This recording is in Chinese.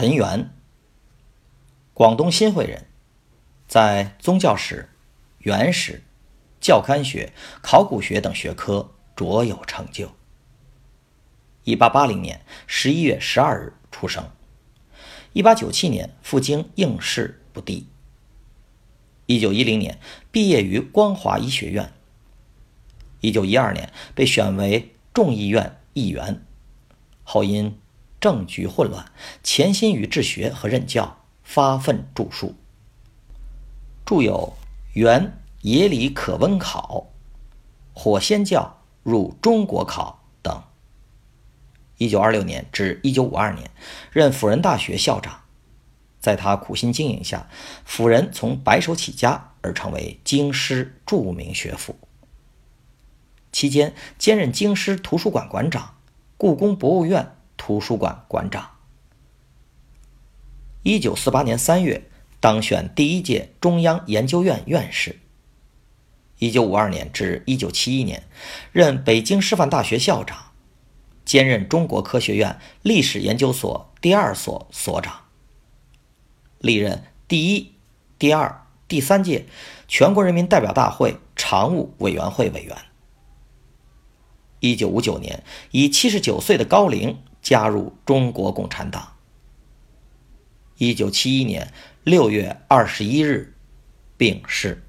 陈元，广东新会人，在宗教史、原始、教刊学、考古学等学科卓有成就。一八八零年十一月十二日出生。一八九七年赴京应试不第。一九一零年毕业于光华医学院。一九一二年被选为众议院议员，后因政局混乱，潜心于治学和任教，发奋著述，著有《原野里可温考》《火仙教入中国考》等。一九二六年至一九五二年，任辅仁大学校长。在他苦心经营下，辅仁从白手起家而成为京师著名学府。期间兼任京师图书馆馆长、故宫博物院图书馆馆长。一九四八年三月当选第一届中央研究院院士。一九五二年至一九七一年，任北京师范大学校长，兼任中国科学院历史研究所第二所所长。历任第一、第二、第三届全国人民代表大会常务委员会委员。一九五九年以七十九岁的高龄加入中国共产党。一九七一年六月二十一日病逝。